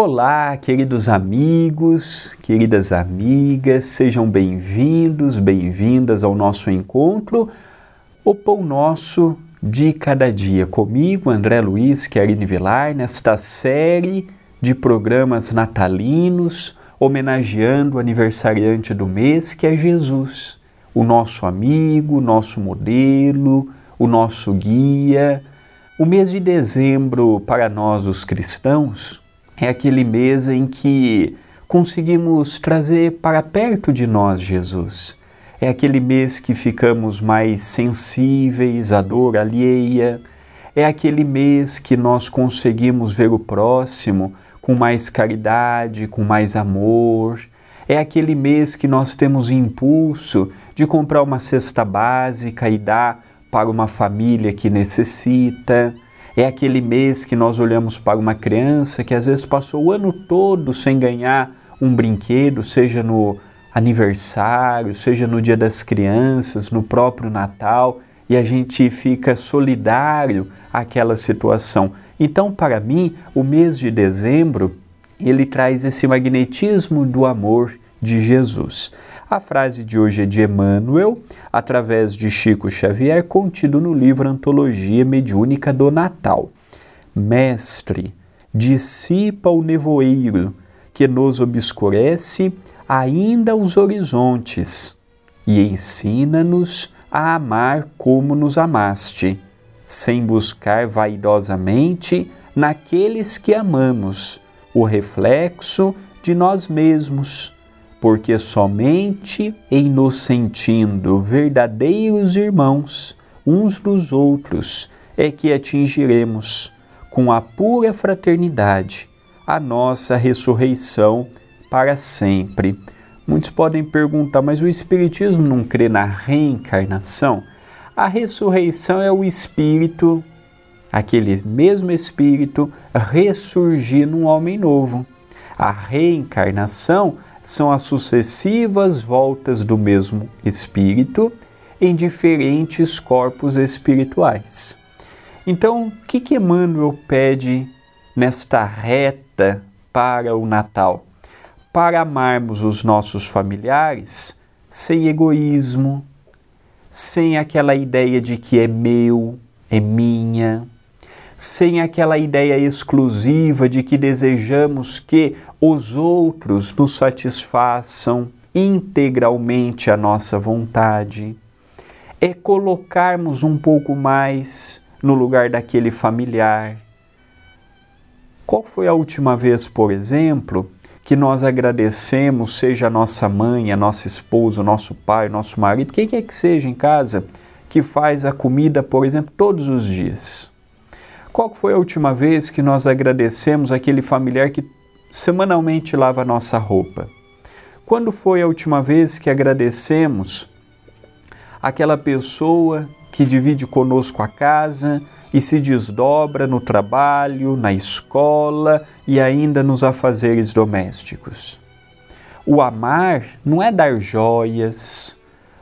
Olá, queridos amigos, queridas amigas, sejam bem-vindos, bem-vindas ao nosso encontro, o Pão Nosso de Cada Dia. Comigo, André Luiz Querine Vilar, nesta série de programas natalinos, homenageando o aniversariante do mês, que é Jesus, o nosso amigo, nosso modelo, o nosso guia. O mês de dezembro, para nós, os cristãos, é aquele mês em que conseguimos trazer para perto de nós Jesus. É aquele mês que ficamos mais sensíveis à dor alheia. É aquele mês que nós conseguimos ver o próximo com mais caridade, com mais amor. É aquele mês que nós temos impulso de comprar uma cesta básica e dar para uma família que necessita. É aquele mês que nós olhamos para uma criança que às vezes passou o ano todo sem ganhar um brinquedo, seja no aniversário, seja no Dia das Crianças, no próprio Natal, e a gente fica solidário àquela situação. Então, para mim, o mês de dezembro, ele traz esse magnetismo do amor de Jesus. A frase de hoje é de Emmanuel, através de Chico Xavier, contido no livro Antologia Mediúnica do Natal. Mestre, dissipa o nevoeiro que nos obscurece ainda os horizontes e ensina-nos a amar como nos amaste, sem buscar vaidosamente naqueles que amamos o reflexo de nós mesmos porque somente sentindo verdadeiros irmãos uns dos outros é que atingiremos, com a pura fraternidade, a nossa ressurreição para sempre. Muitos podem perguntar, mas o Espiritismo não crê na reencarnação? A ressurreição é o Espírito, aquele mesmo Espírito, ressurgir num homem novo. A reencarnação são as sucessivas voltas do mesmo espírito em diferentes corpos espirituais. Então, o que, que Emmanuel pede nesta reta para o Natal? Para amarmos os nossos familiares sem egoísmo, sem aquela ideia de que é meu, é minha, sem aquela ideia exclusiva de que desejamos que os outros nos satisfaçam integralmente a nossa vontade. É colocarmos um pouco mais no lugar daquele familiar. Qual foi a última vez, por exemplo, que nós agradecemos, seja a nossa mãe, a nossa esposa, o nosso pai, o nosso marido, quem quer que seja em casa, que faz a comida, por exemplo, todos os dias? Qual foi a última vez que nós agradecemos aquele familiar que semanalmente lava a nossa roupa? Quando foi a última vez que agradecemos aquela pessoa que divide conosco a casa e se desdobra no trabalho, na escola e ainda nos afazeres domésticos? O amar não é dar joias,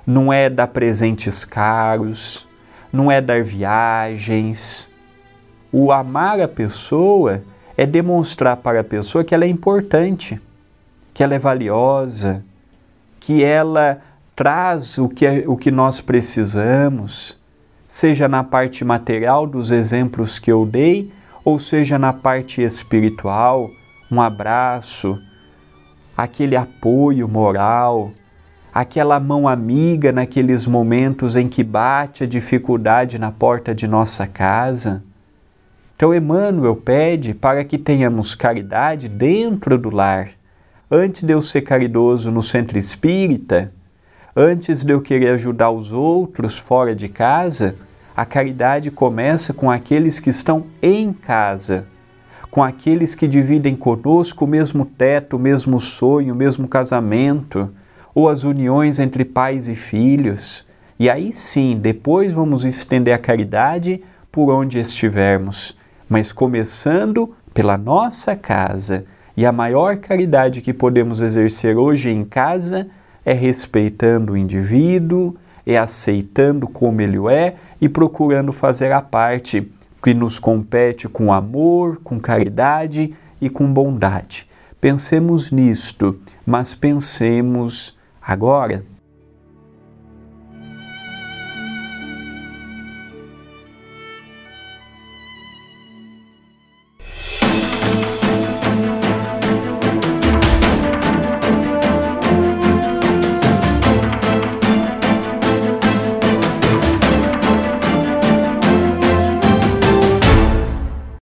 não é dar presentes caros, não é dar viagens, o amar a pessoa é demonstrar para a pessoa que ela é importante, que ela é valiosa, que ela traz o que, é, o que nós precisamos, seja na parte material dos exemplos que eu dei, ou seja na parte espiritual, um abraço, aquele apoio moral, aquela mão amiga naqueles momentos em que bate a dificuldade na porta de nossa casa. Então, Emmanuel pede para que tenhamos caridade dentro do lar. Antes de eu ser caridoso no centro espírita, antes de eu querer ajudar os outros fora de casa, a caridade começa com aqueles que estão em casa, com aqueles que dividem conosco o mesmo teto, o mesmo sonho, o mesmo casamento, ou as uniões entre pais e filhos. E aí sim, depois vamos estender a caridade por onde estivermos mas começando pela nossa casa. E a maior caridade que podemos exercer hoje em casa é respeitando o indivíduo, é aceitando como ele é e procurando fazer a parte que nos compete com amor, com caridade e com bondade. Pensemos nisto, mas pensemos agora